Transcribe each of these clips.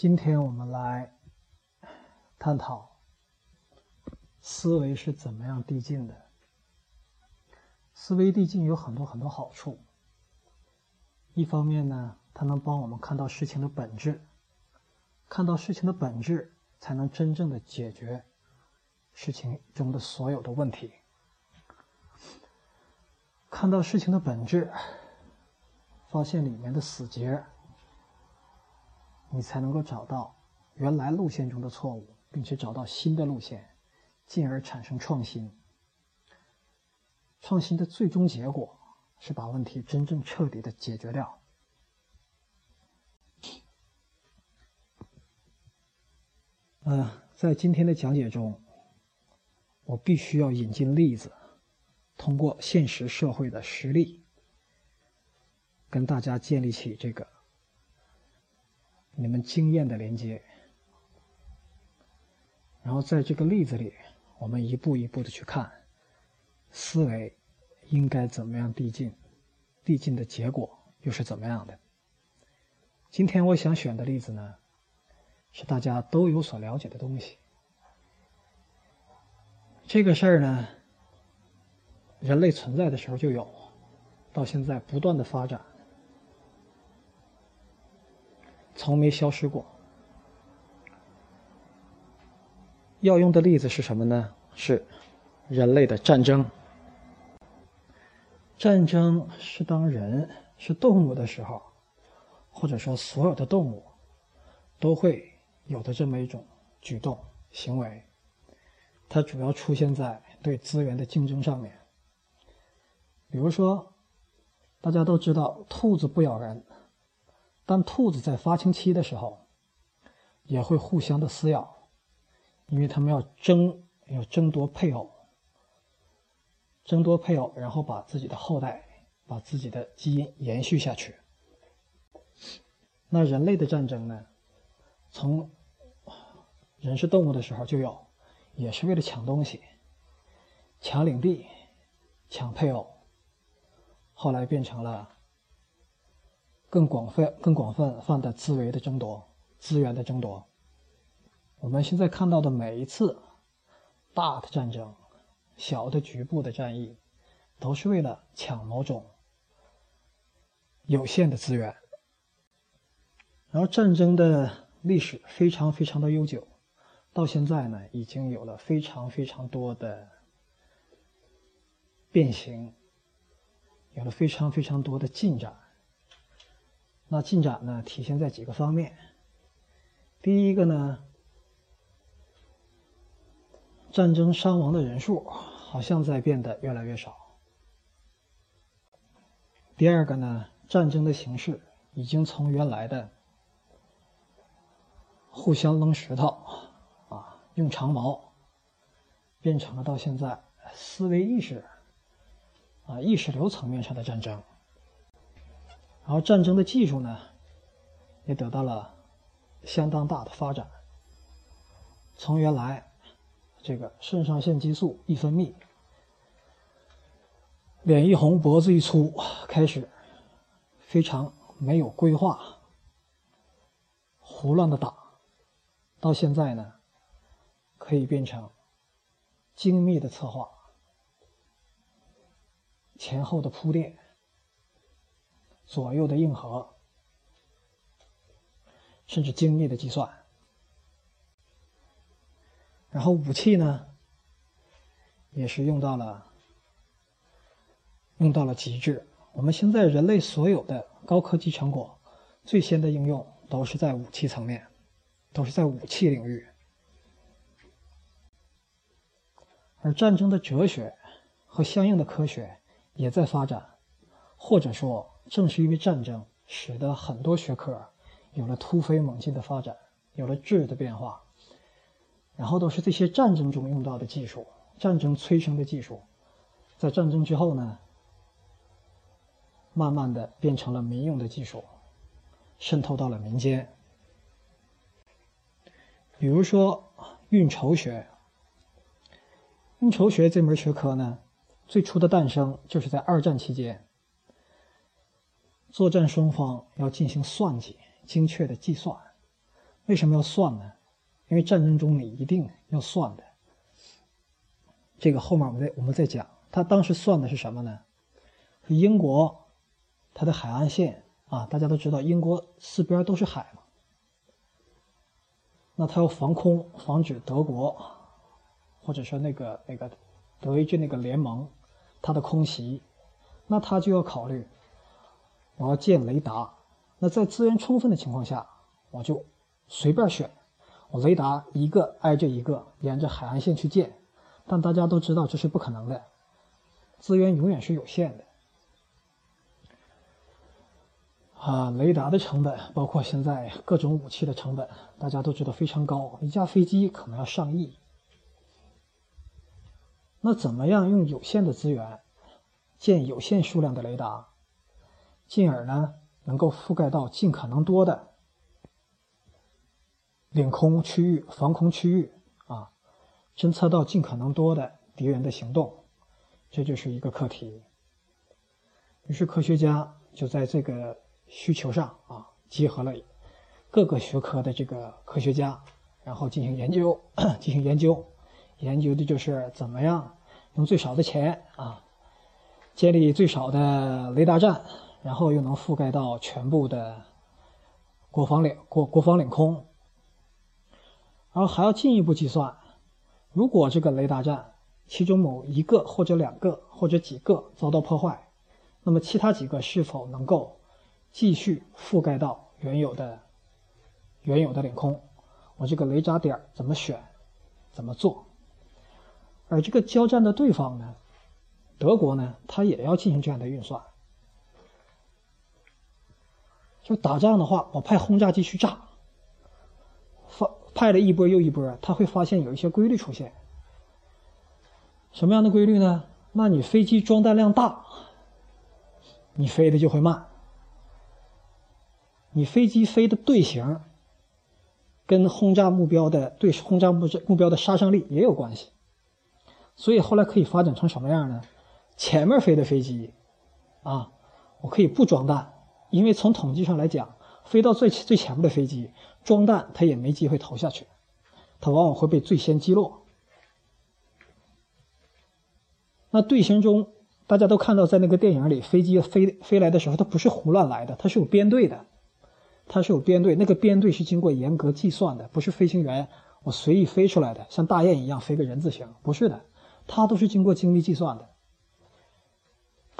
今天我们来探讨思维是怎么样递进的。思维递进有很多很多好处。一方面呢，它能帮我们看到事情的本质，看到事情的本质，才能真正的解决事情中的所有的问题。看到事情的本质，发现里面的死结。你才能够找到原来路线中的错误，并且找到新的路线，进而产生创新。创新的最终结果是把问题真正彻底的解决掉。嗯，在今天的讲解中，我必须要引进例子，通过现实社会的实例，跟大家建立起这个。你们经验的连接，然后在这个例子里，我们一步一步的去看，思维应该怎么样递进，递进的结果又是怎么样的？今天我想选的例子呢，是大家都有所了解的东西。这个事儿呢，人类存在的时候就有，到现在不断的发展。从没消失过。要用的例子是什么呢？是人类的战争。战争是当人是动物的时候，或者说所有的动物都会有的这么一种举动行为。它主要出现在对资源的竞争上面。比如说，大家都知道，兔子不咬人。但兔子在发情期的时候，也会互相的撕咬，因为他们要争，要争夺配偶，争夺配偶，然后把自己的后代，把自己的基因延续下去。那人类的战争呢？从人是动物的时候就有，也是为了抢东西，抢领地，抢配偶，后来变成了。更广泛、更广泛泛的资源的争夺，资源的争夺。我们现在看到的每一次大的战争、小的局部的战役，都是为了抢某种有限的资源。然后战争的历史非常非常的悠久，到现在呢，已经有了非常非常多的变形，有了非常非常多的进展。那进展呢，体现在几个方面。第一个呢，战争伤亡的人数好像在变得越来越少。第二个呢，战争的形式已经从原来的互相扔石头啊，用长矛，变成了到现在思维意识啊意识流层面上的战争。然后战争的技术呢，也得到了相当大的发展。从原来这个肾上腺激素一分泌，脸一红脖子一粗，开始非常没有规划、胡乱的打，到现在呢，可以变成精密的策划、前后的铺垫。左右的硬核，甚至精密的计算，然后武器呢，也是用到了用到了极致。我们现在人类所有的高科技成果，最先的应用都是在武器层面，都是在武器领域。而战争的哲学和相应的科学也在发展，或者说。正是因为战争，使得很多学科有了突飞猛进的发展，有了质的变化。然后都是这些战争中用到的技术，战争催生的技术，在战争之后呢，慢慢的变成了民用的技术，渗透到了民间。比如说运筹学，运筹学这门学科呢，最初的诞生就是在二战期间。作战双方要进行算计、精确的计算，为什么要算呢？因为战争中你一定要算的。这个后面我们再我们再讲。他当时算的是什么呢？英国它的海岸线啊，大家都知道，英国四边都是海嘛。那他要防空，防止德国或者说那个那个德意志那个联盟它的空袭，那他就要考虑，我要建雷达。那在资源充分的情况下，我就随便选，我雷达一个挨着一个，沿着海岸线去建。但大家都知道这是不可能的，资源永远是有限的。啊，雷达的成本，包括现在各种武器的成本，大家都知道非常高，一架飞机可能要上亿。那怎么样用有限的资源建有限数量的雷达，进而呢能够覆盖到尽可能多的领空区域、防空区域啊，侦测到尽可能多的敌人的行动，这就是一个课题。于是科学家就在这个。需求上啊，集合了各个学科的这个科学家，然后进行研究，进行研究，研究的就是怎么样用最少的钱啊，建立最少的雷达站，然后又能覆盖到全部的国防领国国防领空，然后还要进一步计算，如果这个雷达站其中某一个或者两个或者几个遭到破坏，那么其他几个是否能够？继续覆盖到原有的原有的领空，我这个雷达点怎么选，怎么做？而这个交战的对方呢，德国呢，他也要进行这样的运算。就打仗的话，我派轰炸机去炸，发派了一波又一波，他会发现有一些规律出现。什么样的规律呢？那你飞机装弹量大，你飞的就会慢。你飞机飞的队形，跟轰炸目标的对轰炸目目标的杀伤力也有关系，所以后来可以发展成什么样呢？前面飞的飞机，啊，我可以不装弹，因为从统计上来讲，飞到最最前面的飞机装弹，它也没机会投下去，它往往会被最先击落。那队形中，大家都看到，在那个电影里，飞机飞飞来的时候，它不是胡乱来的，它是有编队的。它是有编队，那个编队是经过严格计算的，不是飞行员我随意飞出来的，像大雁一样飞个人字形，不是的，它都是经过精密计算的。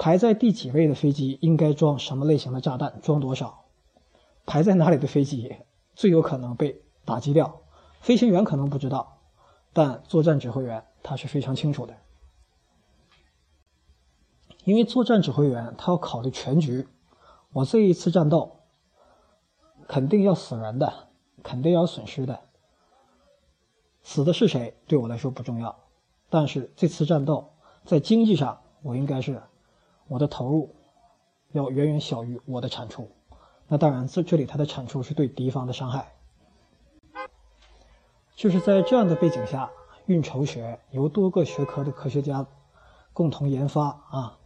排在第几位的飞机应该装什么类型的炸弹，装多少，排在哪里的飞机最有可能被打击掉，飞行员可能不知道，但作战指挥员他是非常清楚的，因为作战指挥员他要考虑全局，我这一次战斗。肯定要死人的，肯定要损失的。死的是谁对我来说不重要，但是这次战斗在经济上，我应该是我的投入要远远小于我的产出。那当然，这这里它的产出是对敌方的伤害。就是在这样的背景下，运筹学由多个学科的科学家共同研发啊，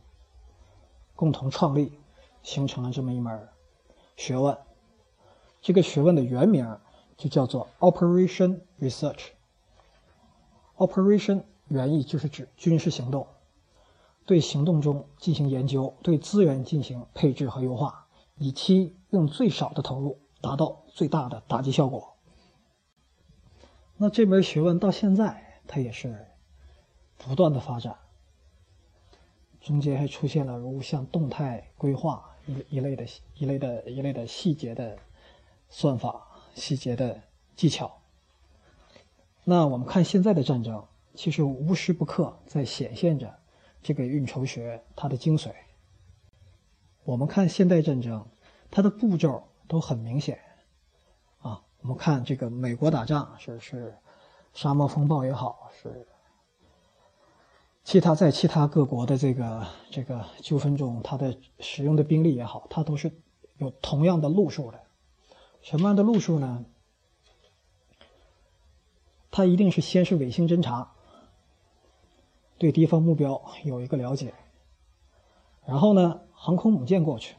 共同创立，形成了这么一门学问。这个学问的原名就叫做 Operation Research。Operation 原意就是指军事行动，对行动中进行研究，对资源进行配置和优化，以期用最少的投入达到最大的打击效果。那这门学问到现在它也是不断的发展，中间还出现了如像动态规划一一类的一类的一类的细节的。算法细节的技巧。那我们看现在的战争，其实无时不刻在显现着这个运筹学它的精髓。我们看现代战争，它的步骤都很明显。啊，我们看这个美国打仗是是沙漠风暴也好，是其他在其他各国的这个这个纠纷中，它的使用的兵力也好，它都是有同样的路数的。什么样的路数呢？他一定是先是卫星侦察，对敌方目标有一个了解，然后呢，航空母舰过去，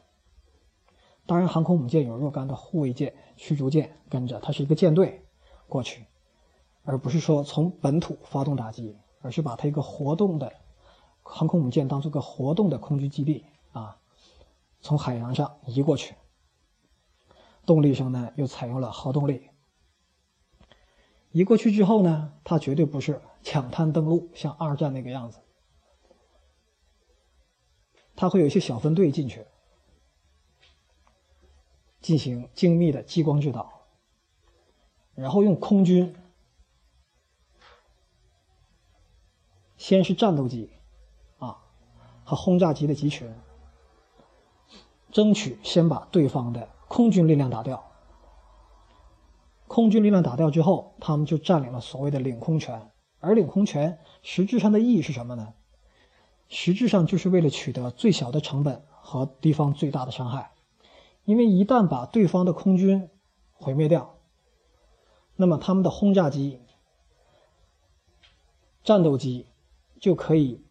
当然，航空母舰有若干的护卫舰、驱逐舰跟着，它是一个舰队过去，而不是说从本土发动打击，而是把它一个活动的航空母舰当做个活动的空军基地啊，从海洋上移过去。动力上呢，又采用了核动力。移过去之后呢，它绝对不是抢滩登陆，像二战那个样子，它会有一些小分队进去。进行精密的激光制导，然后用空军，先是战斗机，啊，和轰炸机的集群，争取先把对方的空军力量打掉。空军力量打掉之后，他们就占领了所谓的领空权。而领空权实质上的意义是什么呢？实质上就是为了取得最小的成本和敌方最大的伤害。因为一旦把对方的空军毁灭掉，那么他们的轰炸机、战斗机就可以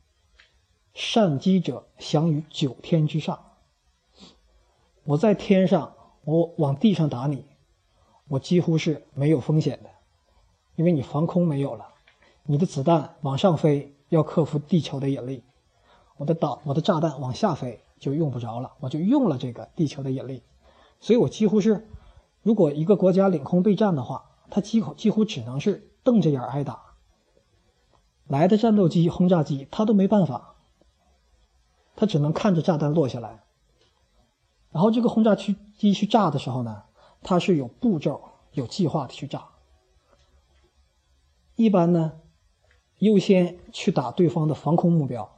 善机者享于九天之上。我在天上，我往地上打你，我几乎是没有风险的，因为你防空没有了，你的子弹往上飞要克服地球的引力，我的导我的炸弹往下飞。就用不着了，我就用了这个地球的引力，所以我几乎是，如果一个国家领空备战的话，它几乎几乎只能是瞪着眼挨打。来的战斗机、轰炸机，它都没办法，它只能看着炸弹落下来。然后这个轰炸区机去炸的时候呢，它是有步骤、有计划的去炸。一般呢，优先去打对方的防空目标。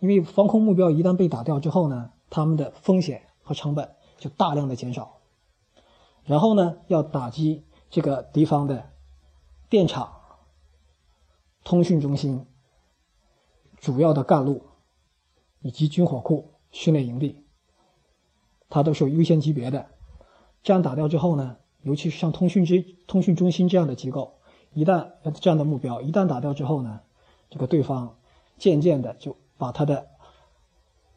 因为防空目标一旦被打掉之后呢，他们的风险和成本就大量的减少。然后呢，要打击这个敌方的电厂、通讯中心、主要的干路以及军火库、训练营地，它都是有优先级别的。这样打掉之后呢，尤其是像通讯之通讯中心这样的机构，一旦这样的目标一旦打掉之后呢，这个对方渐渐的就。把他的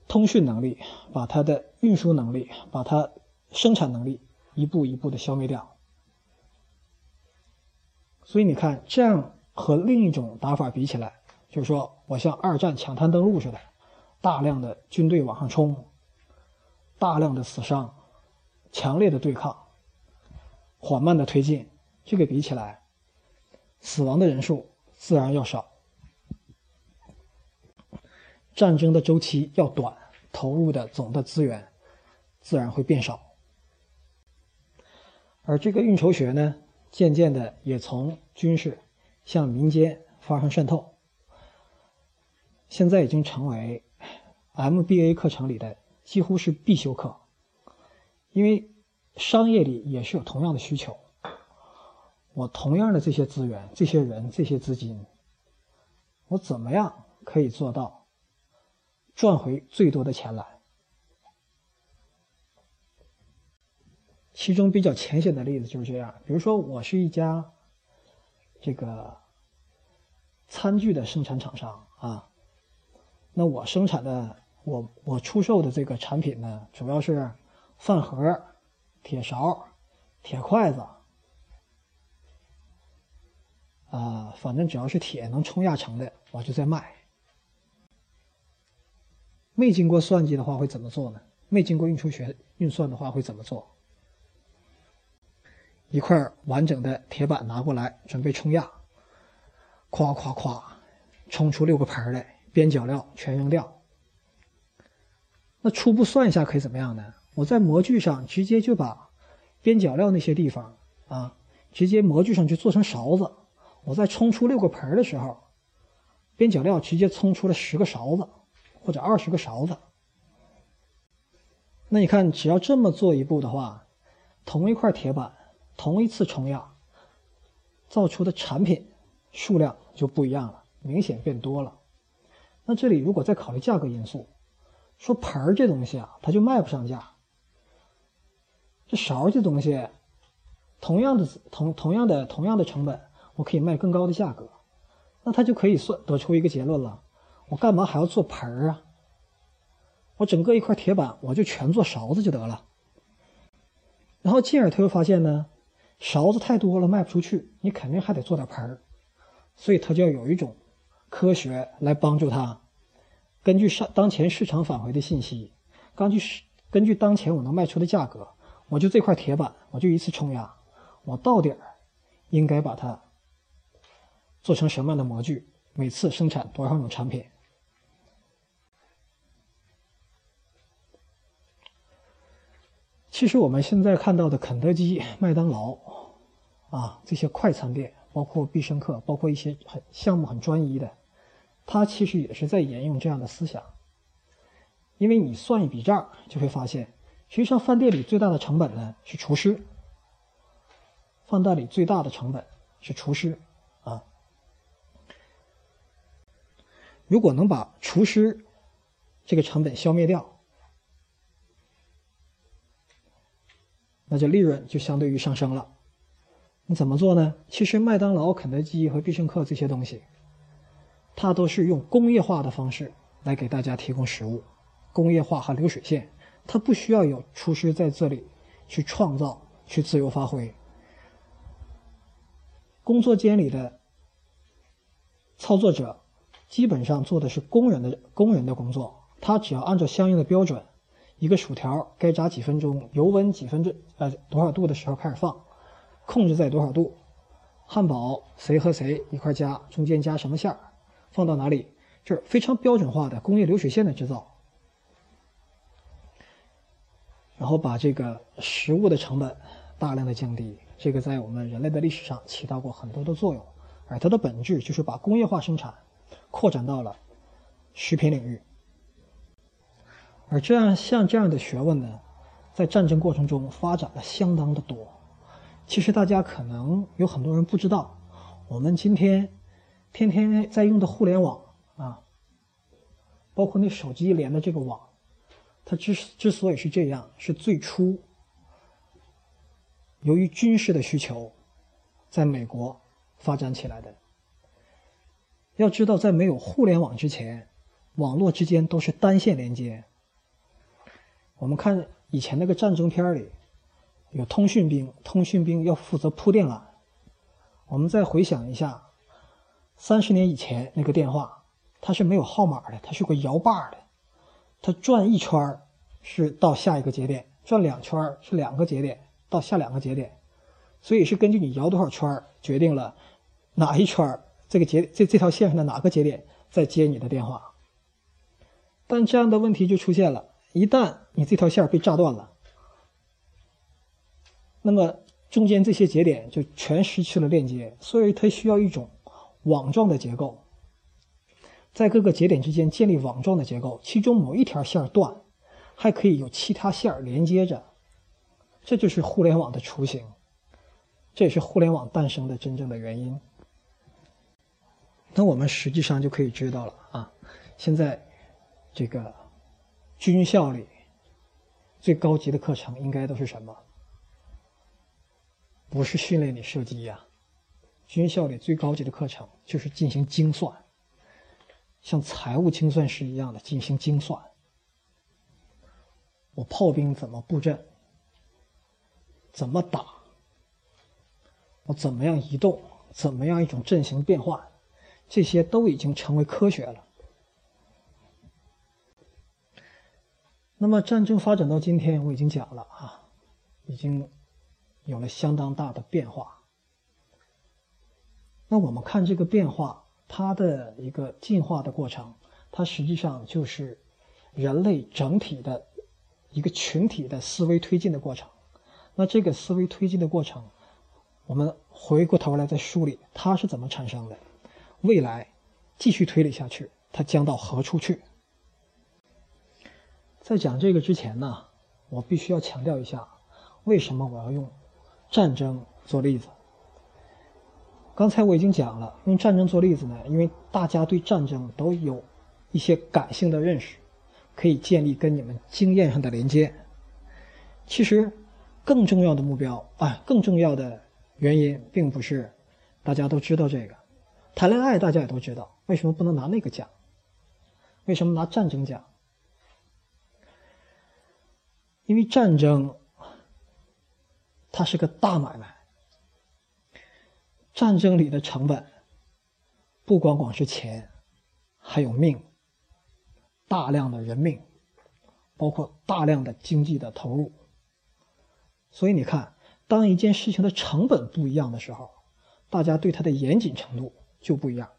通讯能力、把他的运输能力、把他生产能力一步一步的消灭掉。所以你看，这样和另一种打法比起来，就是说我像二战抢滩登陆似的，大量的军队往上冲，大量的死伤，强烈的对抗，缓慢的推进，这个比起来，死亡的人数自然要少。战争的周期要短，投入的总的资源自然会变少。而这个运筹学呢，渐渐的也从军事向民间发生渗透，现在已经成为 MBA 课程里的几乎是必修课。因为商业里也是有同样的需求，我同样的这些资源、这些人、这些资金，我怎么样可以做到？赚回最多的钱来。其中比较浅显的例子就是这样，比如说我是一家这个餐具的生产厂商啊，那我生产的我我出售的这个产品呢，主要是饭盒、铁勺、铁筷子，啊，反正只要是铁能冲压成的，我就在卖。没经过算计的话会怎么做呢？没经过运输学运算的话会怎么做？一块完整的铁板拿过来，准备冲压，咵咵咵，冲出六个盆来，边角料全扔掉。那初步算一下可以怎么样呢？我在模具上直接就把边角料那些地方啊，直接模具上就做成勺子。我在冲出六个盆的时候，边角料直接冲出了十个勺子。或者二十个勺子，那你看，只要这么做一步的话，同一块铁板，同一次冲压，造出的产品数量就不一样了，明显变多了。那这里如果再考虑价格因素，说盆儿这东西啊，它就卖不上价。这勺这东西，同样的同同样的同样的成本，我可以卖更高的价格，那他就可以算得出一个结论了。我干嘛还要做盆儿啊？我整个一块铁板，我就全做勺子就得了。然后进而他又发现呢，勺子太多了卖不出去，你肯定还得做点盆儿，所以他就要有一种科学来帮助他，根据上当前市场返回的信息，根据根据当前我能卖出的价格，我就这块铁板，我就一次冲压，我到底儿应该把它做成什么样的模具，每次生产多少种产品。其实我们现在看到的肯德基、麦当劳，啊，这些快餐店，包括必胜客，包括一些很项目很专一的，它其实也是在沿用这样的思想。因为你算一笔账，就会发现，实际上饭店里最大的成本呢是厨师。饭店里最大的成本是厨师，啊，如果能把厨师这个成本消灭掉。那就利润就相对于上升了。你怎么做呢？其实麦当劳、肯德基和必胜客这些东西，它都是用工业化的方式来给大家提供食物，工业化和流水线，它不需要有厨师在这里去创造、去自由发挥。工作间里的操作者基本上做的是工人的工人的工作，他只要按照相应的标准。一个薯条该炸几分钟，油温几分钟，呃，多少度的时候开始放，控制在多少度。汉堡谁和谁一块加，中间加什么馅儿，放到哪里，这是非常标准化的工业流水线的制造。然后把这个食物的成本大量的降低，这个在我们人类的历史上起到过很多的作用，而它的本质就是把工业化生产扩展到了食品领域。而这样像这样的学问呢，在战争过程中发展了相当的多。其实大家可能有很多人不知道，我们今天天天在用的互联网啊，包括那手机连的这个网，它之之所以是这样，是最初由于军事的需求，在美国发展起来的。要知道，在没有互联网之前，网络之间都是单线连接。我们看以前那个战争片里，有通讯兵，通讯兵要负责铺电缆。我们再回想一下，三十年以前那个电话，它是没有号码的，它是个摇把的，它转一圈是到下一个节点，转两圈是两个节点到下两个节点，所以是根据你摇多少圈决定了哪一圈这个节这这条线上的哪个节点在接你的电话。但这样的问题就出现了。一旦你这条线被炸断了，那么中间这些节点就全失去了链接，所以它需要一种网状的结构，在各个节点之间建立网状的结构，其中某一条线断，还可以有其他线连接着，这就是互联网的雏形，这也是互联网诞生的真正的原因。那我们实际上就可以知道了啊，现在这个。军校里最高级的课程应该都是什么？不是训练你射击呀，军校里最高级的课程就是进行精算，像财务精算师一样的进行精算。我炮兵怎么布阵？怎么打？我怎么样移动？怎么样一种阵型变换？这些都已经成为科学了。那么战争发展到今天，我已经讲了啊，已经有了相当大的变化。那我们看这个变化，它的一个进化的过程，它实际上就是人类整体的一个群体的思维推进的过程。那这个思维推进的过程，我们回过头来再梳理它是怎么产生的，未来继续推理下去，它将到何处去？在讲这个之前呢，我必须要强调一下，为什么我要用战争做例子。刚才我已经讲了，用战争做例子呢，因为大家对战争都有一些感性的认识，可以建立跟你们经验上的连接。其实，更重要的目标啊，更重要的原因，并不是大家都知道这个。谈恋爱大家也都知道，为什么不能拿那个讲？为什么拿战争讲？因为战争它是个大买卖。战争里的成本不光光是钱，还有命，大量的人命，包括大量的经济的投入。所以你看，当一件事情的成本不一样的时候，大家对它的严谨程度就不一样。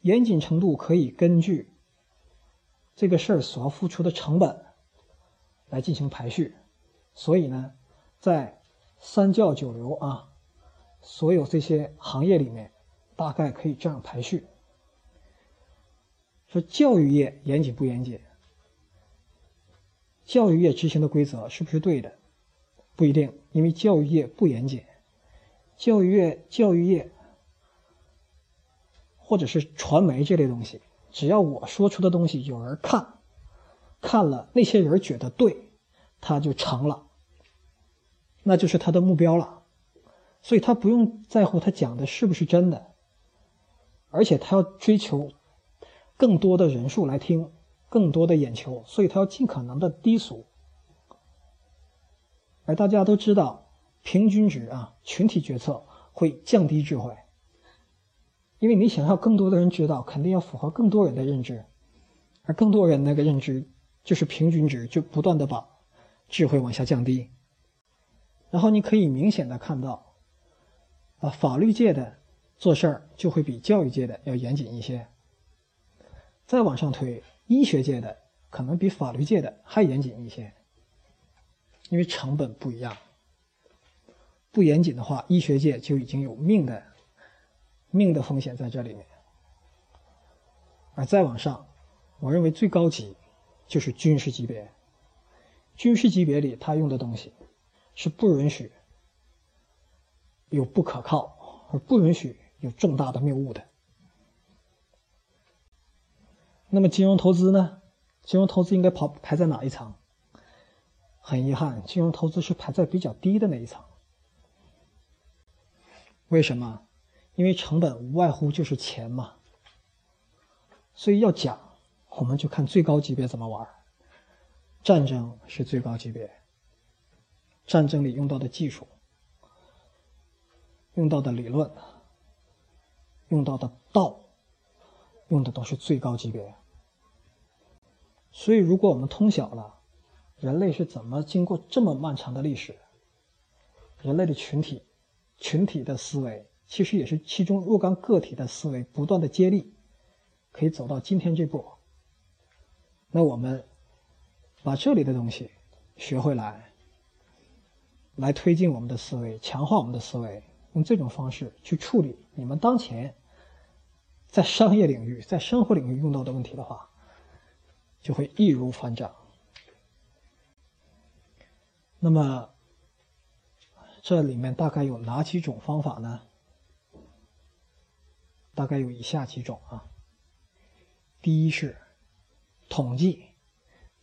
严谨程度可以根据这个事儿所要付出的成本来进行排序，所以呢，在三教九流啊，所有这些行业里面，大概可以这样排序：说教育业严谨不严谨？教育业执行的规则是不是对的？不一定，因为教育业不严谨，教育业教育业。或者是传媒这类东西，只要我说出的东西有人看，看了那些人觉得对，他就成了，那就是他的目标了。所以他不用在乎他讲的是不是真的，而且他要追求更多的人数来听，更多的眼球，所以他要尽可能的低俗。而大家都知道，平均值啊，群体决策会降低智慧。因为你想要更多的人知道，肯定要符合更多人的认知，而更多人那个认知就是平均值，就不断的把智慧往下降低。然后你可以明显的看到，啊，法律界的做事儿就会比教育界的要严谨一些。再往上推，医学界的可能比法律界的还严谨一些，因为成本不一样。不严谨的话，医学界就已经有命的。命的风险在这里面，而再往上，我认为最高级就是军事级别。军事级别里，他用的东西是不允许有不可靠，而不允许有重大的谬误的。那么金融投资呢？金融投资应该跑排在哪一层？很遗憾，金融投资是排在比较低的那一层。为什么？因为成本无外乎就是钱嘛，所以要讲，我们就看最高级别怎么玩。战争是最高级别，战争里用到的技术、用到的理论、用到的道，用的都是最高级别。所以，如果我们通晓了人类是怎么经过这么漫长的历史，人类的群体、群体的思维。其实也是其中若干个体的思维不断的接力，可以走到今天这步。那我们把这里的东西学会来，来推进我们的思维，强化我们的思维，用这种方式去处理你们当前在商业领域、在生活领域用到的问题的话，就会易如反掌。那么这里面大概有哪几种方法呢？大概有以下几种啊。第一是统计、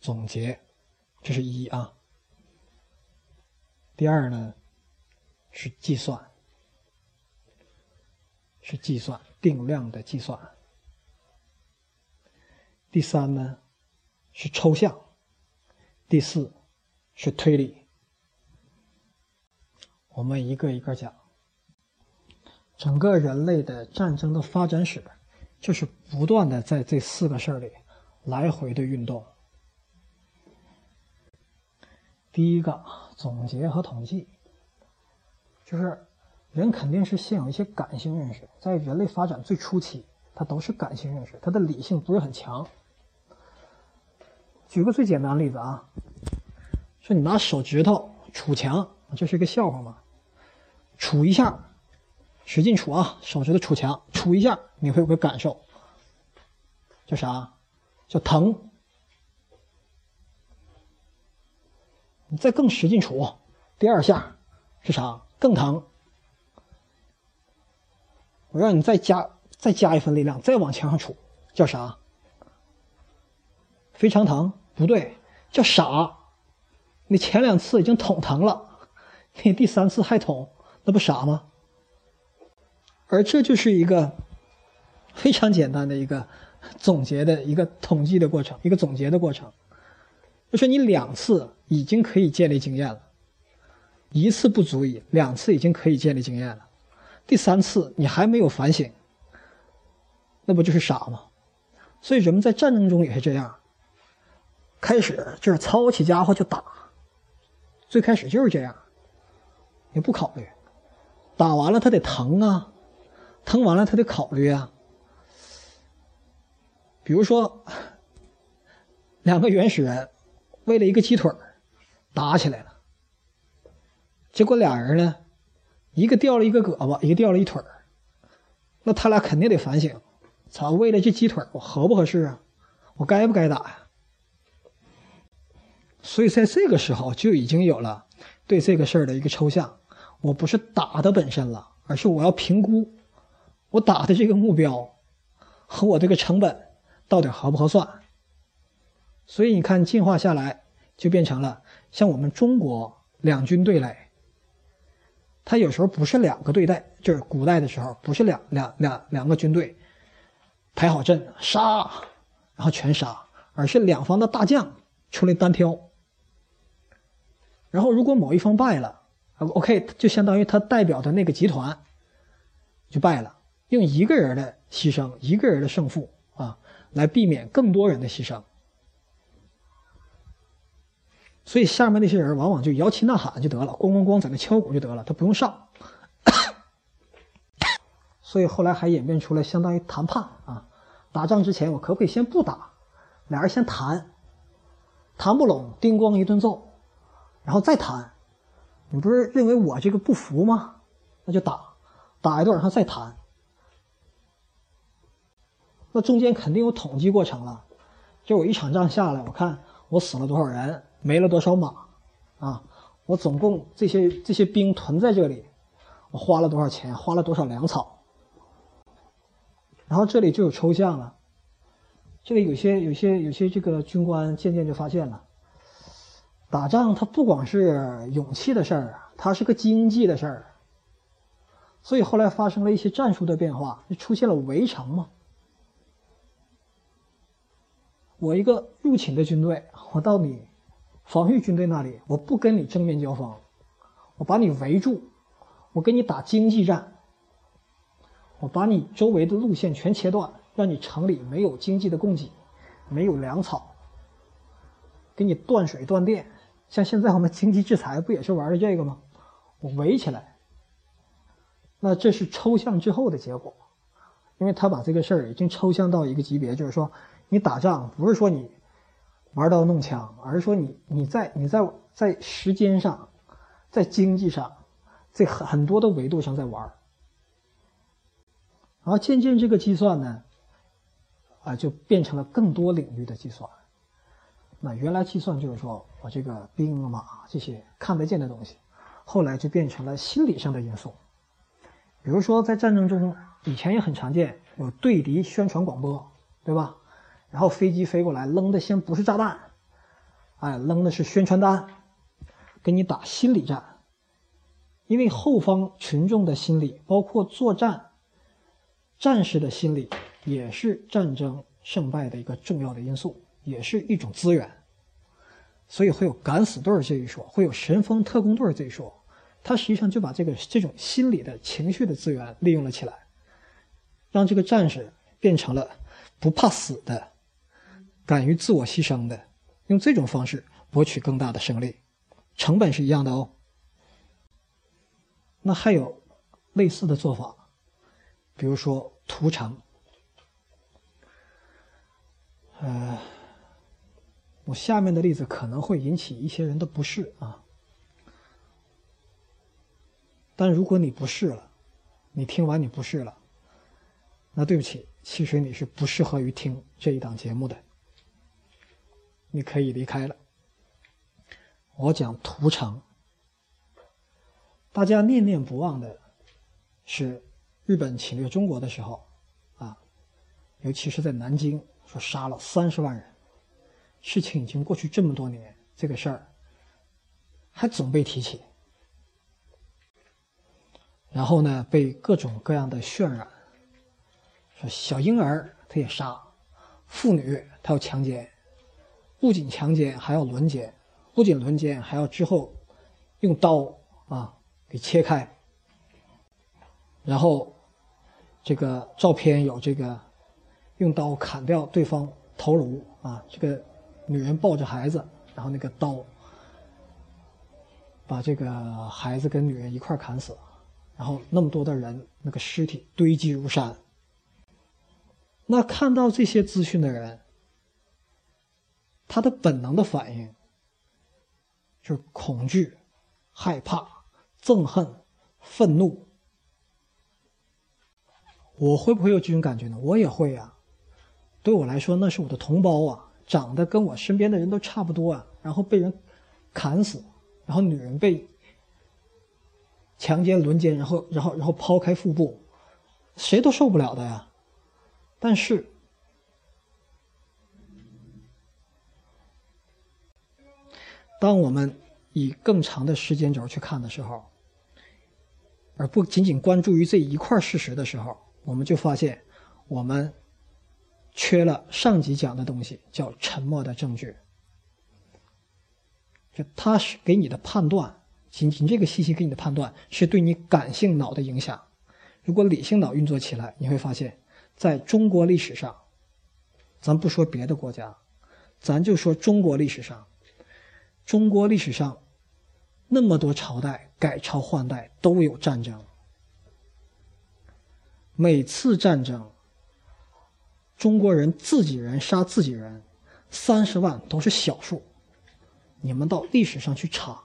总结，这是一啊。第二呢是计算，是计算定量的计算。第三呢是抽象，第四是推理。我们一个一个讲。整个人类的战争的发展史，就是不断的在这四个事儿里来回的运动。第一个总结和统计，就是人肯定是先有一些感性认识，在人类发展最初期，它都是感性认识，它的理性不是很强。举个最简单的例子啊，说你拿手指头杵墙，这是一个笑话吗？杵一下。使劲杵啊，手指头杵墙，杵一下，你会有个感受，叫啥？叫疼。你再更使劲杵，第二下是啥？更疼。我让你再加再加一份力量，再往墙上杵，叫啥？非常疼？不对，叫傻。你前两次已经捅疼了，你第三次还捅，那不傻吗？而这就是一个非常简单的一个总结的一个统计的过程，一个总结的过程。就说你两次已经可以建立经验了，一次不足以，两次已经可以建立经验了，第三次你还没有反省，那不就是傻吗？所以人们在战争中也是这样，开始就是操起家伙就打，最开始就是这样，也不考虑，打完了他得疼啊，疼完了他得考虑啊。比如说，两个原始人为了一个鸡腿打起来了，结果俩人呢，一个掉了一个胳膊，一个掉了一腿那他俩肯定得反省：操，为了这鸡腿我合不合适啊？我该不该打呀？所以在这个时候就已经有了对这个事儿的一个抽象。我不是打的本身了，而是我要评估我打的这个目标和我这个成本。到底合不合算？所以你看，进化下来就变成了像我们中国两军对垒。它有时候不是两个对待，就是古代的时候不是两两两两个军队排好阵杀，然后全杀，而是两方的大将出来单挑。然后如果某一方败了，OK，就相当于他代表的那个集团就败了，用一个人的牺牲，一个人的胜负啊。来避免更多人的牺牲，所以下面那些人往往就摇旗呐喊就得了，咣咣咣在那敲鼓就得了，他不用上。所以后来还演变出来相当于谈判啊，打仗之前我可不可以先不打，俩人先谈，谈不拢，叮咣一顿揍，然后再谈。你不是认为我这个不服吗？那就打，打一顿，然后再谈。那中间肯定有统计过程了，就我一场仗下来，我看我死了多少人，没了多少马，啊，我总共这些这些兵屯在这里，我花了多少钱，花了多少粮草，然后这里就有抽象了，这里有些有些有些这个军官渐渐就发现了，打仗它不光是勇气的事儿啊，它是个经济的事儿，所以后来发生了一些战术的变化，就出现了围城嘛。我一个入侵的军队，我到你防御军队那里，我不跟你正面交锋，我把你围住，我跟你打经济战，我把你周围的路线全切断，让你城里没有经济的供给，没有粮草，给你断水断电。像现在我们经济制裁不也是玩的这个吗？我围起来，那这是抽象之后的结果，因为他把这个事儿已经抽象到一个级别，就是说。你打仗不是说你玩刀弄枪，而是说你你在你在在时间上，在经济上，在很很多的维度上在玩然后渐渐这个计算呢，啊，就变成了更多领域的计算。那原来计算就是说我这个兵马这些看得见的东西，后来就变成了心理上的因素。比如说在战争中，以前也很常见有对敌宣传广播，对吧？然后飞机飞过来，扔的先不是炸弹，哎，扔的是宣传单，给你打心理战。因为后方群众的心理，包括作战战士的心理，也是战争胜败的一个重要的因素，也是一种资源。所以会有敢死队这一说，会有神风特工队这一说，他实际上就把这个这种心理的情绪的资源利用了起来，让这个战士变成了不怕死的。敢于自我牺牲的，用这种方式博取更大的胜利，成本是一样的哦。那还有类似的做法，比如说屠城。呃，我下面的例子可能会引起一些人的不适啊，但如果你不适了，你听完你不适了，那对不起，其实你是不适合于听这一档节目的。你可以离开了。我讲屠城，大家念念不忘的是日本侵略中国的时候，啊，尤其是在南京，说杀了三十万人。事情已经过去这么多年，这个事儿还总被提起，然后呢，被各种各样的渲染，说小婴儿他也杀，妇女他要强奸。不仅强奸，还要轮奸，不仅轮奸，还要之后用刀啊给切开。然后这个照片有这个用刀砍掉对方头颅啊，这个女人抱着孩子，然后那个刀把这个孩子跟女人一块砍死，然后那么多的人，那个尸体堆积如山。那看到这些资讯的人。他的本能的反应就是恐惧、害怕、憎恨、愤怒。我会不会有这种感觉呢？我也会啊。对我来说，那是我的同胞啊，长得跟我身边的人都差不多啊，然后被人砍死，然后女人被强奸、轮奸，然后，然后，然后抛开腹部，谁都受不了的呀。但是。当我们以更长的时间轴去看的时候，而不仅仅关注于这一块事实的时候，我们就发现我们缺了上集讲的东西，叫沉默的证据。就他是给你的判断，仅仅这个信息给你的判断是对你感性脑的影响。如果理性脑运作起来，你会发现，在中国历史上，咱不说别的国家，咱就说中国历史上。中国历史上，那么多朝代改朝换代都有战争，每次战争，中国人自己人杀自己人，三十万都是小数，你们到历史上去查，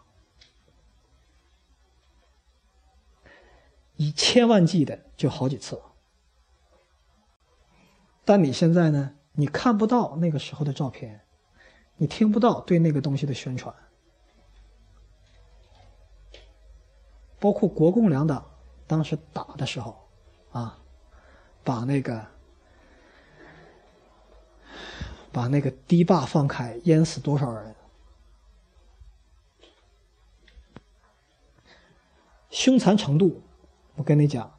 以千万计的就好几次。但你现在呢？你看不到那个时候的照片。你听不到对那个东西的宣传，包括国共两党当时打的时候，啊，把那个把那个堤坝放开，淹死多少人？凶残程度，我跟你讲，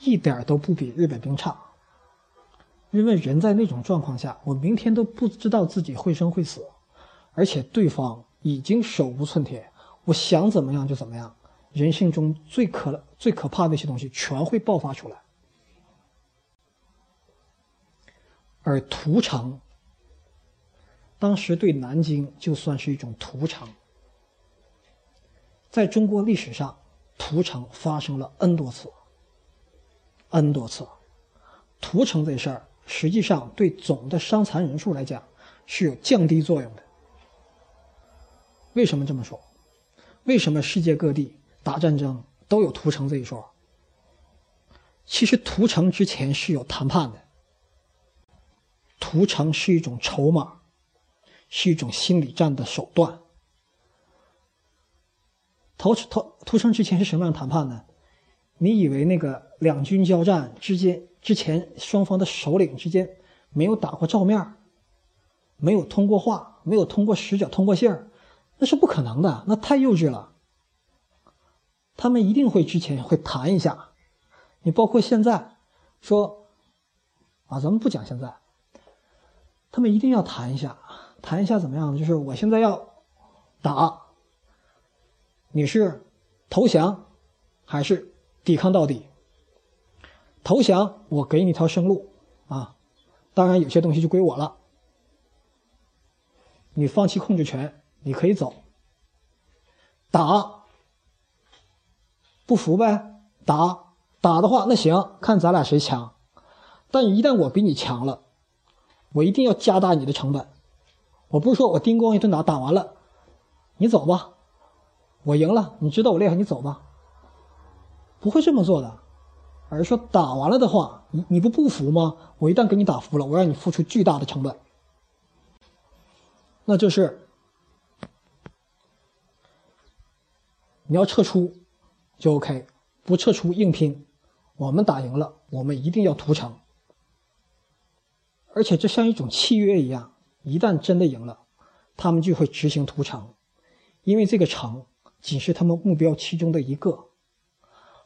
一点都不比日本兵差。因为人在那种状况下，我明天都不知道自己会生会死，而且对方已经手无寸铁，我想怎么样就怎么样，人性中最可最可怕的那些东西全会爆发出来。而屠城，当时对南京就算是一种屠城，在中国历史上，屠城发生了 n 多次，n 多次，屠城这事儿。实际上，对总的伤残人数来讲是有降低作用的。为什么这么说？为什么世界各地打战争都有屠城这一说？其实屠城之前是有谈判的。屠城是一种筹码，是一种心理战的手段。投投屠城之前是什么样谈判呢？你以为那个两军交战之间？之前双方的首领之间没有打过照面没有通过话，没有通过使者通过信儿，那是不可能的，那太幼稚了。他们一定会之前会谈一下，你包括现在说啊，咱们不讲现在，他们一定要谈一下，谈一下怎么样？就是我现在要打，你是投降还是抵抗到底？投降，我给你条生路，啊，当然有些东西就归我了。你放弃控制权，你可以走。打，不服呗？打，打的话，那行，看咱俩谁强。但一旦我比你强了，我一定要加大你的成本。我不是说我叮咣一顿打，打完了，你走吧，我赢了，你知道我厉害，你走吧。不会这么做的。而是说打完了的话，你你不不服吗？我一旦给你打服了，我让你付出巨大的成本，那就是你要撤出就 OK，不撤出硬拼。我们打赢了，我们一定要屠城，而且这像一种契约一样，一旦真的赢了，他们就会执行屠城，因为这个城仅是他们目标其中的一个，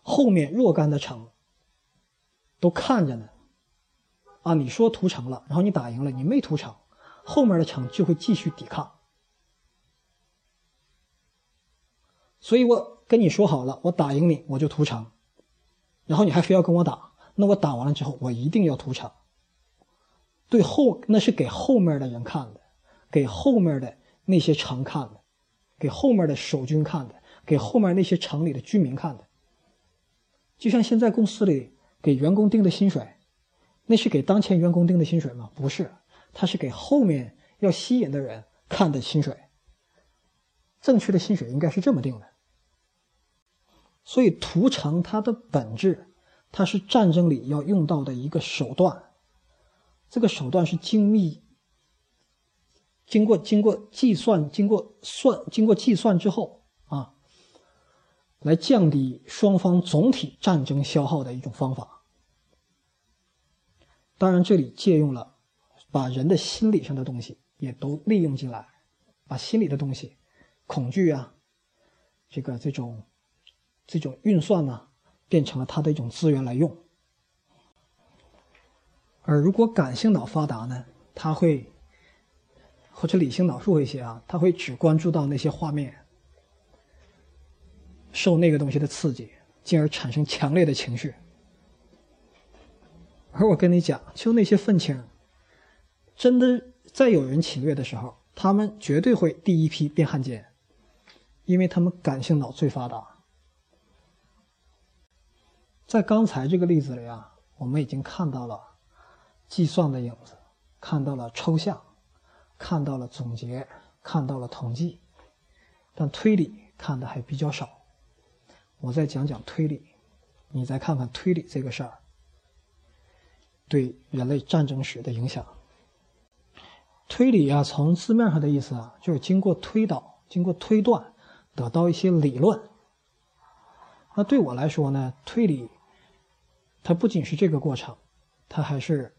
后面若干的城。都看着呢，啊！你说屠城了，然后你打赢了，你没屠城，后面的城就会继续抵抗。所以我跟你说好了，我打赢你我就屠城，然后你还非要跟我打，那我打完了之后我一定要屠城。对后那是给后面的人看的，给后面的那些城看的，给后面的守军看的，给后面那些城里的居民看的。就像现在公司里给员工定的薪水，那是给当前员工定的薪水吗？不是，他是给后面要吸引的人看的薪水。正确的薪水应该是这么定的。所以屠城它的本质，它是战争里要用到的一个手段。这个手段是精密、经过经过计算、经过算、经过计算之后啊，来降低双方总体战争消耗的一种方法。当然，这里借用了把人的心理上的东西也都利用进来，把心理的东西，恐惧啊，这个这种。这种运算呢，变成了它的一种资源来用。而如果感性脑发达呢，它会或者理性脑弱一些啊，它会只关注到那些画面，受那个东西的刺激，进而产生强烈的情绪。而我跟你讲，就那些愤青，真的再有人侵略的时候，他们绝对会第一批变汉奸，因为他们感性脑最发达。在刚才这个例子里啊，我们已经看到了计算的影子，看到了抽象，看到了总结，看到了统计，但推理看的还比较少。我再讲讲推理，你再看看推理这个事儿对人类战争史的影响。推理啊，从字面上的意思啊，就是经过推导、经过推断得到一些理论。那对我来说呢，推理。它不仅是这个过程，它还是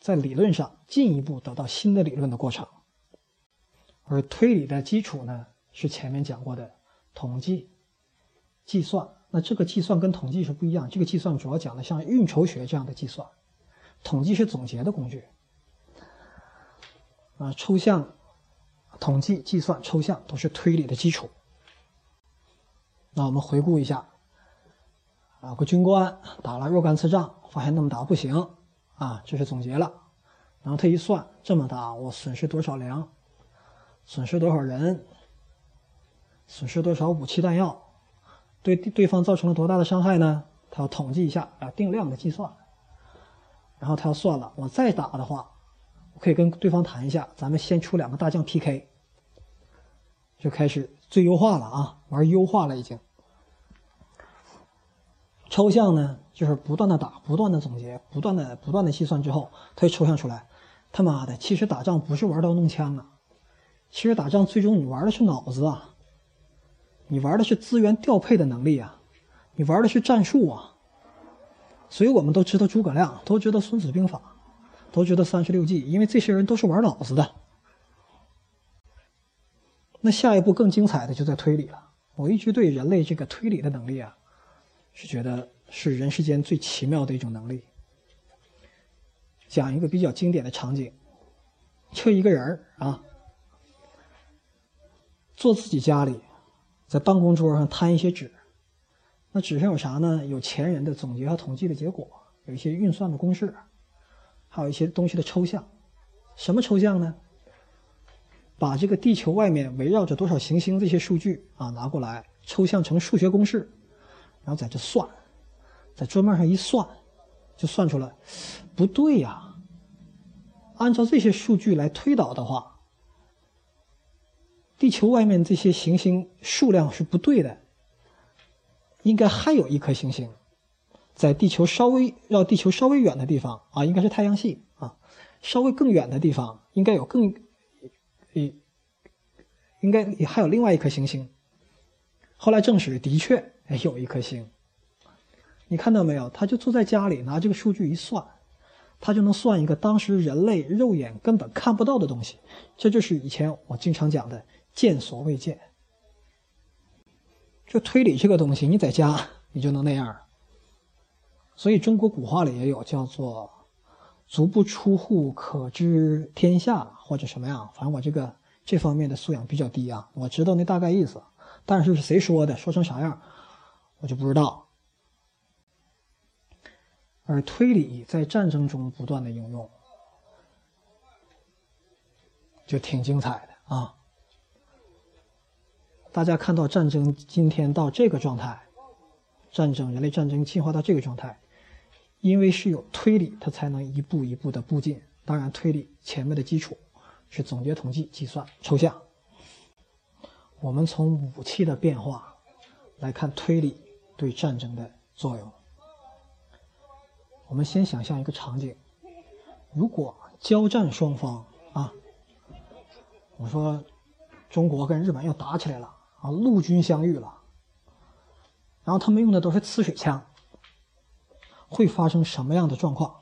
在理论上进一步得到新的理论的过程。而推理的基础呢，是前面讲过的统计、计算。那这个计算跟统计是不一样，这个计算主要讲的像运筹学这样的计算，统计是总结的工具。啊，抽象、统计、计算、抽象都是推理的基础。那我们回顾一下。啊，个军官打了若干次仗，发现那么打不行，啊，这是总结了。然后他一算，这么大我损失多少粮，损失多少人，损失多少武器弹药，对对方造成了多大的伤害呢？他要统计一下，啊，定量的计算。然后他要算了，我再打的话，我可以跟对方谈一下，咱们先出两个大将 PK，就开始最优化了啊，玩优化了已经。抽象呢，就是不断的打，不断的总结，不断的不断的计算之后，他就抽象出来。他妈的，其实打仗不是玩刀弄枪啊，其实打仗最终你玩的是脑子啊，你玩的是资源调配的能力啊，你玩的是战术啊。所以我们都知道诸葛亮，都知道孙子兵法，都知道三十六计，因为这些人都是玩脑子的。那下一步更精彩的就在推理了。我一直对人类这个推理的能力啊。是觉得是人世间最奇妙的一种能力。讲一个比较经典的场景，就一个人儿啊，坐自己家里，在办公桌上摊一些纸，那纸上有啥呢？有前人的总结和统计的结果，有一些运算的公式，还有一些东西的抽象。什么抽象呢？把这个地球外面围绕着多少行星这些数据啊拿过来，抽象成数学公式。然后在这算，在桌面上一算，就算出来，不对呀。按照这些数据来推导的话，地球外面这些行星数量是不对的，应该还有一颗行星，在地球稍微绕地球稍微远的地方啊，应该是太阳系啊，稍微更远的地方应该有更，应该还有另外一颗行星。后来证实，的确。有一颗星，你看到没有？他就坐在家里，拿这个数据一算，他就能算一个当时人类肉眼根本看不到的东西。这就是以前我经常讲的“见所未见”。就推理这个东西，你在家你就能那样。所以中国古话里也有叫做足不出户可知天下，或者什么样，反正我这个这方面的素养比较低啊。我知道那大概意思，但是是谁说的，说成啥样，我就不知道。而推理在战争中不断的应用，就挺精彩的啊。大家看到战争今天到这个状态，战争人类战争进化到这个状态。因为是有推理，它才能一步一步的步进。当然，推理前面的基础是总结、统计、计算、抽象。我们从武器的变化来看推理对战争的作用。我们先想象一个场景：如果交战双方啊，我说中国跟日本要打起来了啊，陆军相遇了，然后他们用的都是呲水枪。会发生什么样的状况？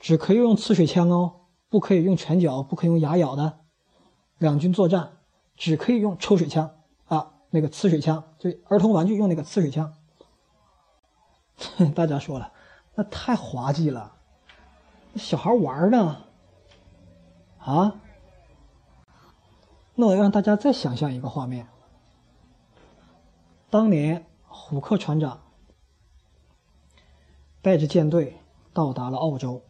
只可以用刺水枪哦，不可以用拳脚，不可以用牙咬的。两军作战只可以用抽水枪啊，那个呲水枪，就儿童玩具用那个呲水枪。大家说了，那太滑稽了，小孩玩呢啊？那我让大家再想象一个画面：当年虎克船长。带着舰队到达了澳洲。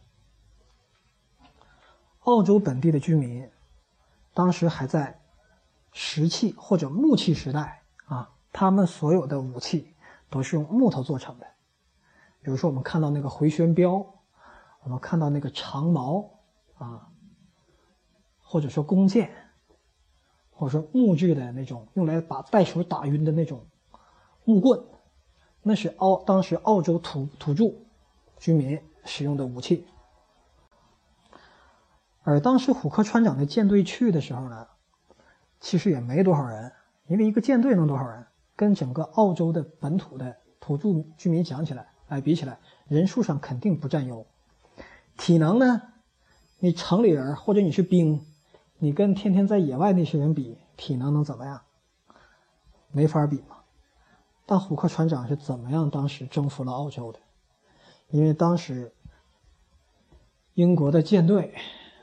澳洲本地的居民当时还在石器或者木器时代啊，他们所有的武器都是用木头做成的。比如说，我们看到那个回旋镖，我们看到那个长矛啊，或者说弓箭，或者说木质的那种用来把袋鼠打晕的那种木棍。那是澳当时澳洲土土著居民使用的武器，而当时虎克船长的舰队去的时候呢，其实也没多少人，因为一个舰队能多少人？跟整个澳洲的本土的土著居民讲起来，哎，比起来，人数上肯定不占优。体能呢，你城里人或者你是兵，你跟天天在野外那些人比，体能能怎么样？没法比嘛。但虎克船长是怎么样当时征服了澳洲的？因为当时英国的舰队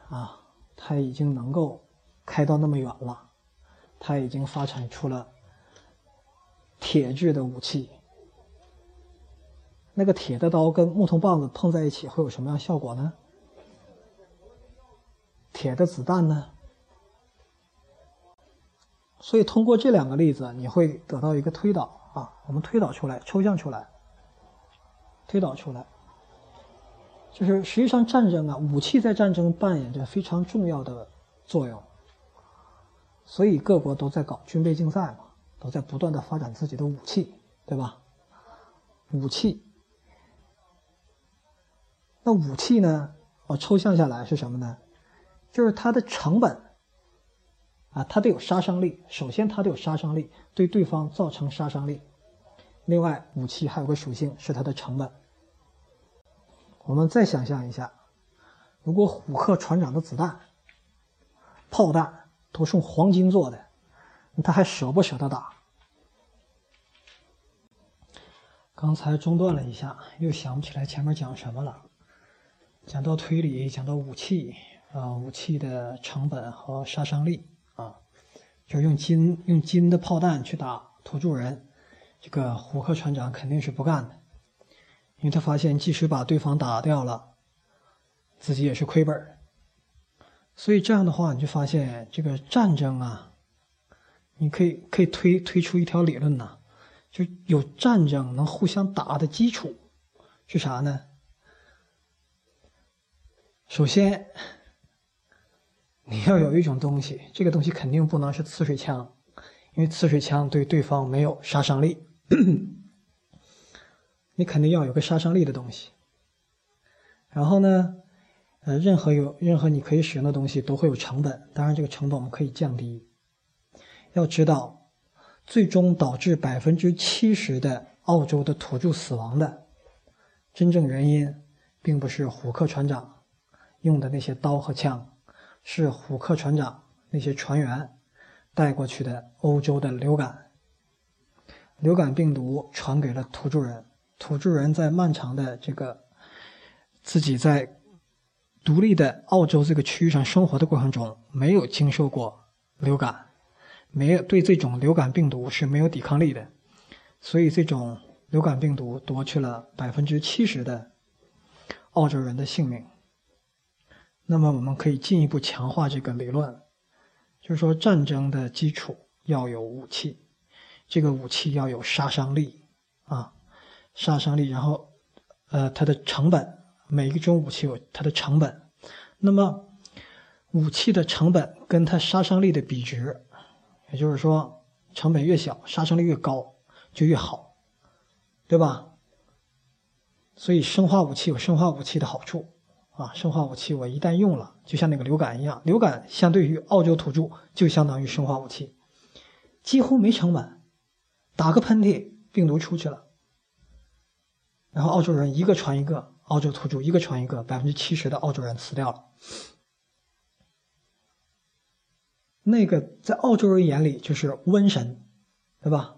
啊，他已经能够开到那么远了，他已经发展出了铁制的武器。那个铁的刀跟木头棒子碰在一起会有什么样效果呢？铁的子弹呢？所以通过这两个例子，你会得到一个推导。啊，我们推导出来，抽象出来，推导出来，就是实际上战争啊，武器在战争扮演着非常重要的作用，所以各国都在搞军备竞赛嘛，都在不断的发展自己的武器，对吧？武器，那武器呢？我抽象下来是什么呢？就是它的成本。啊，它得有杀伤力。首先，它得有杀伤力，对对方造成杀伤力。另外，武器还有个属性是它的成本。我们再想象一下，如果虎克船长的子弹、炮弹都是用黄金做的，他还舍不舍得打？刚才中断了一下，又想不起来前面讲什么了。讲到推理，讲到武器啊，武器的成本和杀伤力啊。就用金用金的炮弹去打土著人，这个胡克船长肯定是不干的，因为他发现即使把对方打掉了，自己也是亏本所以这样的话，你就发现这个战争啊，你可以可以推推出一条理论呐，就有战争能互相打的基础是啥呢？首先。你要有一种东西，这个东西肯定不能是刺水枪，因为刺水枪对对方没有杀伤力。你肯定要有个杀伤力的东西。然后呢，呃，任何有任何你可以使用的东西都会有成本，当然这个成本我们可以降低。要知道，最终导致百分之七十的澳洲的土著死亡的真正原因，并不是虎克船长用的那些刀和枪。是虎克船长那些船员带过去的欧洲的流感，流感病毒传给了土著人，土著人在漫长的这个自己在独立的澳洲这个区域上生活的过程中，没有经受过流感，没有对这种流感病毒是没有抵抗力的，所以这种流感病毒夺去了百分之七十的澳洲人的性命。那么，我们可以进一步强化这个理论，就是说，战争的基础要有武器，这个武器要有杀伤力啊，杀伤力，然后，呃，它的成本，每一种武器有它的成本，那么，武器的成本跟它杀伤力的比值，也就是说，成本越小，杀伤力越高，就越好，对吧？所以，生化武器有生化武器的好处。啊，生化武器我一旦用了，就像那个流感一样，流感相对于澳洲土著就相当于生化武器，几乎没成本，打个喷嚏，病毒出去了，然后澳洲人一个传一个，澳洲土著一个传一个，百分之七十的澳洲人死掉了。那个在澳洲人眼里就是瘟神，对吧？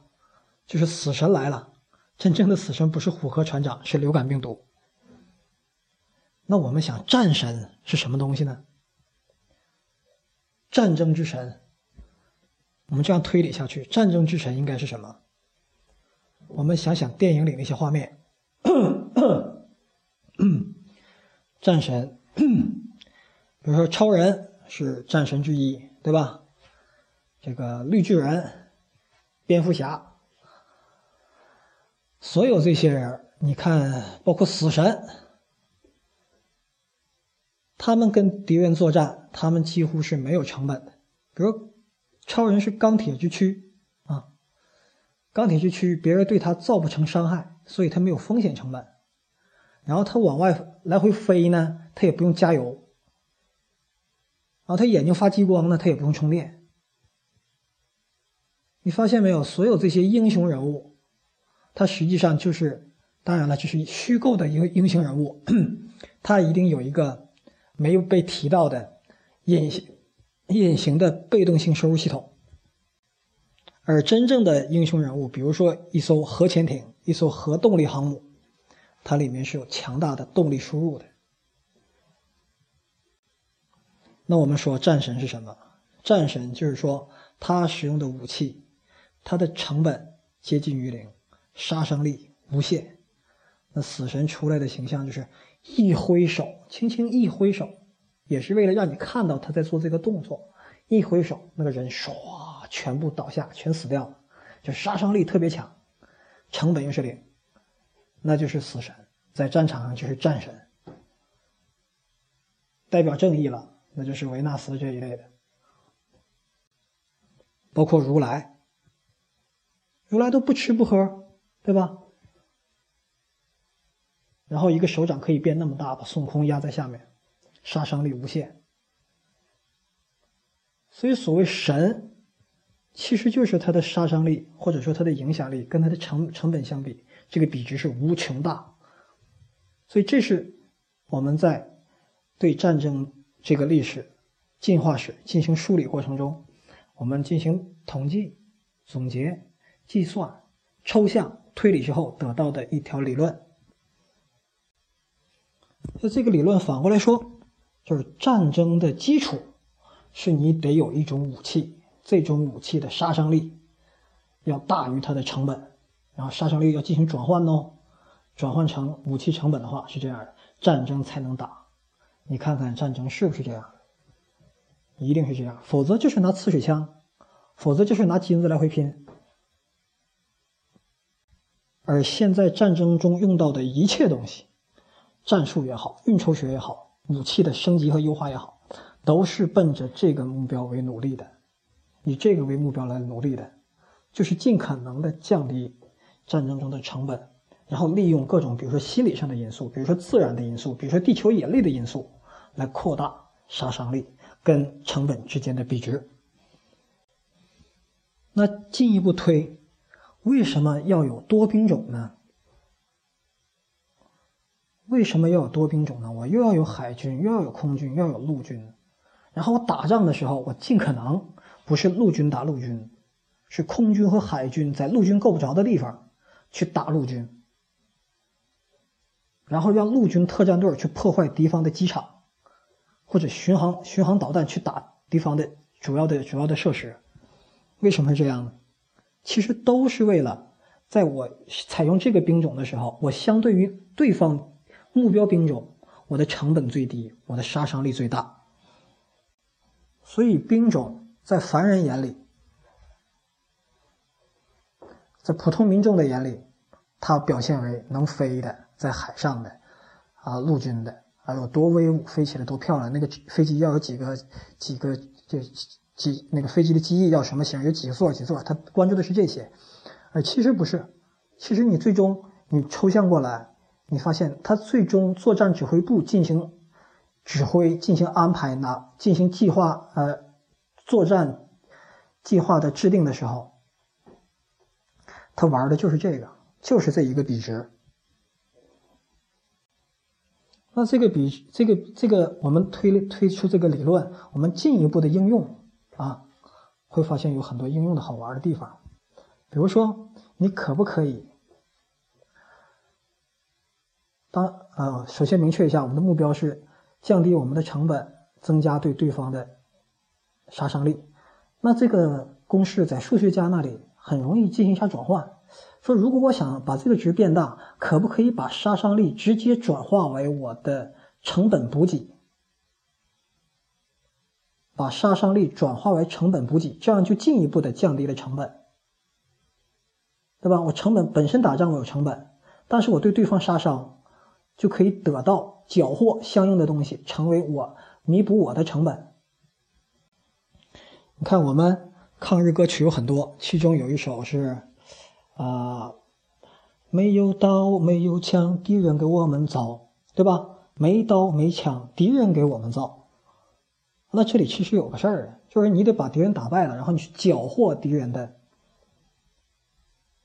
就是死神来了，真正的死神不是虎河船长，是流感病毒。那我们想，战神是什么东西呢？战争之神，我们这样推理下去，战争之神应该是什么？我们想想电影里那些画面，战神，比如说超人是战神之一，对吧？这个绿巨人、蝙蝠侠，所有这些人，你看，包括死神。他们跟敌人作战，他们几乎是没有成本的。比如，超人是钢铁之躯啊，钢铁之躯，别人对他造不成伤害，所以他没有风险成本。然后他往外来回飞呢，他也不用加油。然后他眼睛发激光呢，他也不用充电。你发现没有？所有这些英雄人物，他实际上就是，当然了，这是虚构的一个英雄人物，他一定有一个。没有被提到的隐形、隐形的被动性收入系统，而真正的英雄人物，比如说一艘核潜艇、一艘核动力航母，它里面是有强大的动力输入的。那我们说战神是什么？战神就是说他使用的武器，它的成本接近于零，杀伤力无限。那死神出来的形象就是。一挥手，轻轻一挥手，也是为了让你看到他在做这个动作。一挥手，那个人唰，全部倒下，全死掉了，就杀伤力特别强，成本又是零，那就是死神，在战场上就是战神，代表正义了，那就是维纳斯这一类的，包括如来，如来都不吃不喝，对吧？然后一个手掌可以变那么大，把孙悟空压在下面，杀伤力无限。所以所谓神，其实就是它的杀伤力或者说它的影响力跟它的成成本相比，这个比值是无穷大。所以这是我们在对战争这个历史进化史进行梳理过程中，我们进行统计、总结、计算、抽象推理之后得到的一条理论。那这个理论反过来说，就是战争的基础是你得有一种武器，这种武器的杀伤力要大于它的成本，然后杀伤力要进行转换哦，转换成武器成本的话是这样的，战争才能打。你看看战争是不是这样？一定是这样，否则就是拿刺水枪，否则就是拿金子来回拼。而现在战争中用到的一切东西。战术也好，运筹学也好，武器的升级和优化也好，都是奔着这个目标为努力的，以这个为目标来努力的，就是尽可能的降低战争中的成本，然后利用各种，比如说心理上的因素，比如说自然的因素，比如说地球引力的因素，来扩大杀伤力跟成本之间的比值。那进一步推，为什么要有多兵种呢？为什么要有多兵种呢？我又要有海军，又要有空军，又要有陆军。然后我打仗的时候，我尽可能不是陆军打陆军，是空军和海军在陆军够不着的地方去打陆军。然后让陆军特战队去破坏敌方的机场，或者巡航巡航导弹去打敌方的主要的主要的设施。为什么是这样呢？其实都是为了，在我采用这个兵种的时候，我相对于对方目标兵种，我的成本最低，我的杀伤力最大。所以兵种在凡人眼里，在普通民众的眼里，它表现为能飞的，在海上的，啊，陆军的，啊，有多威武，飞起来多漂亮。那个飞机要有几个几个这。几那个飞机的机翼要什么型？有几座几座？他关注的是这些，而其实不是。其实你最终你抽象过来，你发现他最终作战指挥部进行指挥、进行安排、呢，进行计划呃作战计划的制定的时候，他玩的就是这个，就是这一个比值。那这个比这个这个我们推推出这个理论，我们进一步的应用。啊，会发现有很多应用的好玩的地方，比如说，你可不可以？当呃，首先明确一下，我们的目标是降低我们的成本，增加对对方的杀伤力。那这个公式在数学家那里很容易进行一下转换。说，如果我想把这个值变大，可不可以把杀伤力直接转化为我的成本补给？把杀伤力转化为成本补给，这样就进一步的降低了成本，对吧？我成本本身打仗我有成本，但是我对对方杀伤，就可以得到缴获相应的东西，成为我弥补我的成本。你看，我们抗日歌曲有很多，其中有一首是啊，没有刀没有枪，敌人给我们造，对吧？没刀没枪，敌人给我们造。那这里其实有个事儿，就是你得把敌人打败了，然后你去缴获敌人的、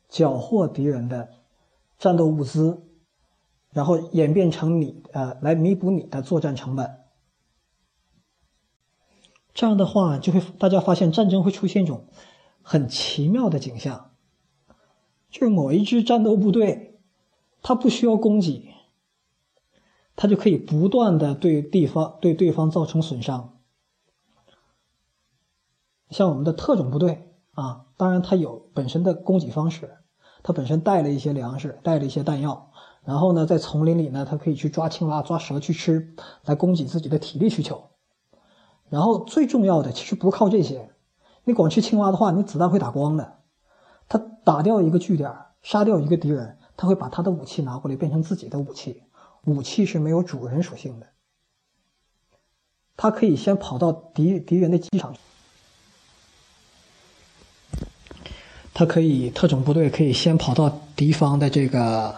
缴获敌人的战斗物资，然后演变成你呃来弥补你的作战成本。这样的话，就会大家发现战争会出现一种很奇妙的景象，就是某一支战斗部队，它不需要供给，它就可以不断的对地方对对方造成损伤。像我们的特种部队啊，当然它有本身的供给方式，它本身带了一些粮食，带了一些弹药，然后呢，在丛林里呢，它可以去抓青蛙、抓蛇去吃，来供给自己的体力需求。然后最重要的其实不是靠这些，你光吃青蛙的话，你子弹会打光的。他打掉一个据点，杀掉一个敌人，他会把他的武器拿过来变成自己的武器。武器是没有主人属性的，他可以先跑到敌敌人的机场。他可以特种部队可以先跑到敌方的这个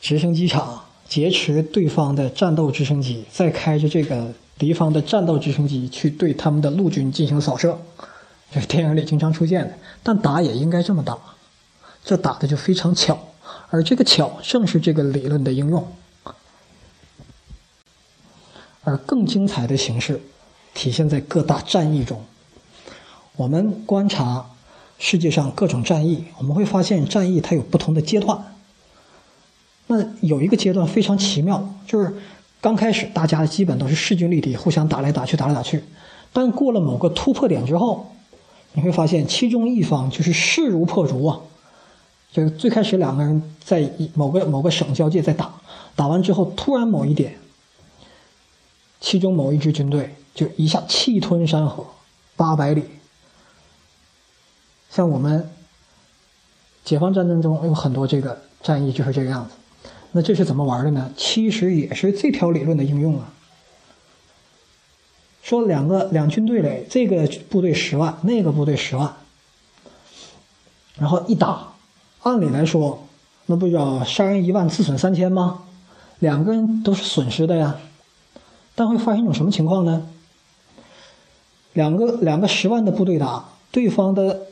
直升机场劫持对方的战斗直升机，再开着这个敌方的战斗直升机去对他们的陆军进行扫射，这是电影里经常出现的。但打也应该这么打，这打的就非常巧，而这个巧正是这个理论的应用。而更精彩的形式体现在各大战役中，我们观察。世界上各种战役，我们会发现战役它有不同的阶段。那有一个阶段非常奇妙，就是刚开始大家基本都是势均力敌，互相打来打去，打来打去。但过了某个突破点之后，你会发现其中一方就是势如破竹啊。就是最开始两个人在某个某个省交界在打，打完之后突然某一点，其中某一支军队就一下气吞山河，八百里。像我们解放战争中有很多这个战役就是这个样子，那这是怎么玩的呢？其实也是这条理论的应用啊。说两个两军队嘞，这个部队十万，那个部队十万，然后一打，按理来说，那不叫杀人一万自损三千吗？两个人都是损失的呀。但会发生一种什么情况呢？两个两个十万的部队打对方的。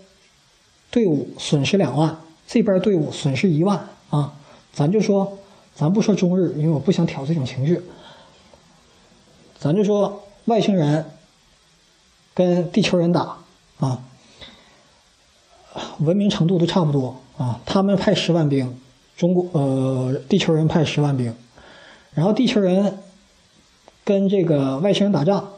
队伍损失两万，这边队伍损失一万啊！咱就说，咱不说中日，因为我不想挑这种情绪。咱就说外星人跟地球人打啊，文明程度都差不多啊。他们派十万兵，中国呃地球人派十万兵，然后地球人跟这个外星人打仗，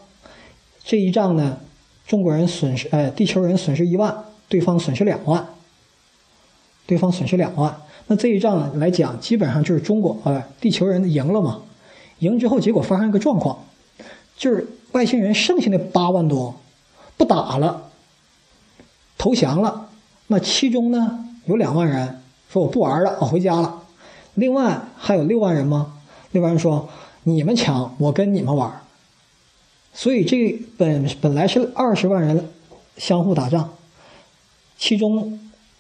这一仗呢，中国人损失，哎，地球人损失一万，对方损失两万，对方损失两万。那这一仗来讲，基本上就是中国，哎，地球人赢了嘛。赢之后，结果发生一个状况，就是外星人剩下那八万多不打了，投降了。那其中呢，有两万人说我不玩了，我回家了。另外还有六万人吗？六万人说你们强，我跟你们玩。所以这本本来是二十万人相互打仗，其中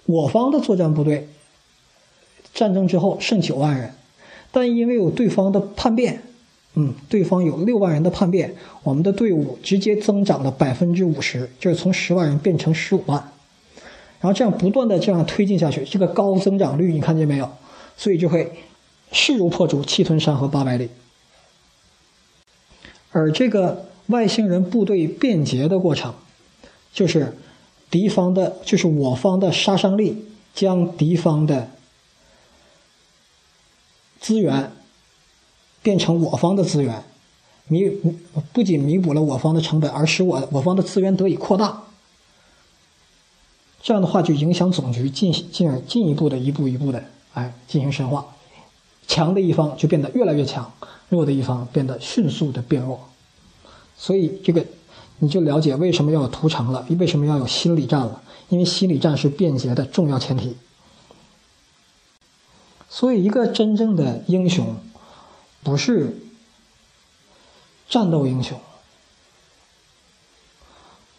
我方的作战部队战争之后剩九万人，但因为有对方的叛变。嗯，对方有六万人的叛变，我们的队伍直接增长了百分之五十，就是从十万人变成十五万，然后这样不断的这样推进下去，这个高增长率你看见没有？所以就会势如破竹，气吞山河八百里。而这个外星人部队变节的过程，就是敌方的，就是我方的杀伤力将敌方的资源。变成我方的资源，弥不仅弥补了我方的成本，而使我我方的资源得以扩大。这样的话，就影响总局进进而进一步的一步一步的哎进行深化，强的一方就变得越来越强，弱的一方变得迅速的变弱。所以这个你就了解为什么要有屠城了，为什么要有心理战了？因为心理战是便捷的重要前提。所以，一个真正的英雄。不是战斗英雄，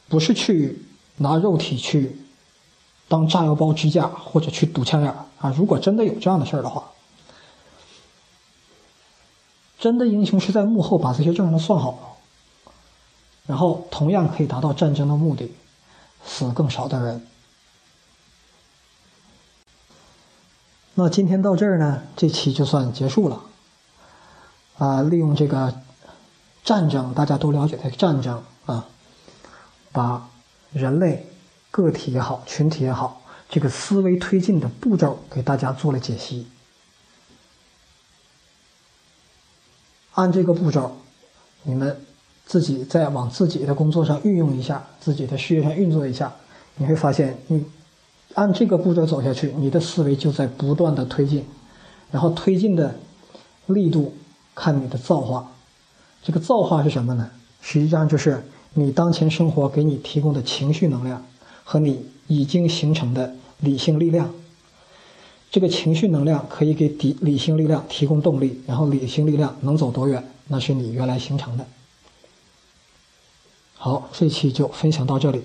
不是去拿肉体去当炸药包支架或者去堵枪眼啊！如果真的有这样的事儿的话，真的英雄是在幕后把这些账都算好了，然后同样可以达到战争的目的，死更少的人。那今天到这儿呢，这期就算结束了。啊，利用这个战争，大家都了解的战争啊，把人类个体也好，群体也好，这个思维推进的步骤给大家做了解析。按这个步骤，你们自己再往自己的工作上运用一下，自己的事业上运作一下，你会发现，你按这个步骤走下去，你的思维就在不断的推进，然后推进的力度。看你的造化，这个造化是什么呢？实际上就是你当前生活给你提供的情绪能量和你已经形成的理性力量。这个情绪能量可以给理理性力量提供动力，然后理性力量能走多远，那是你原来形成的。好，这期就分享到这里。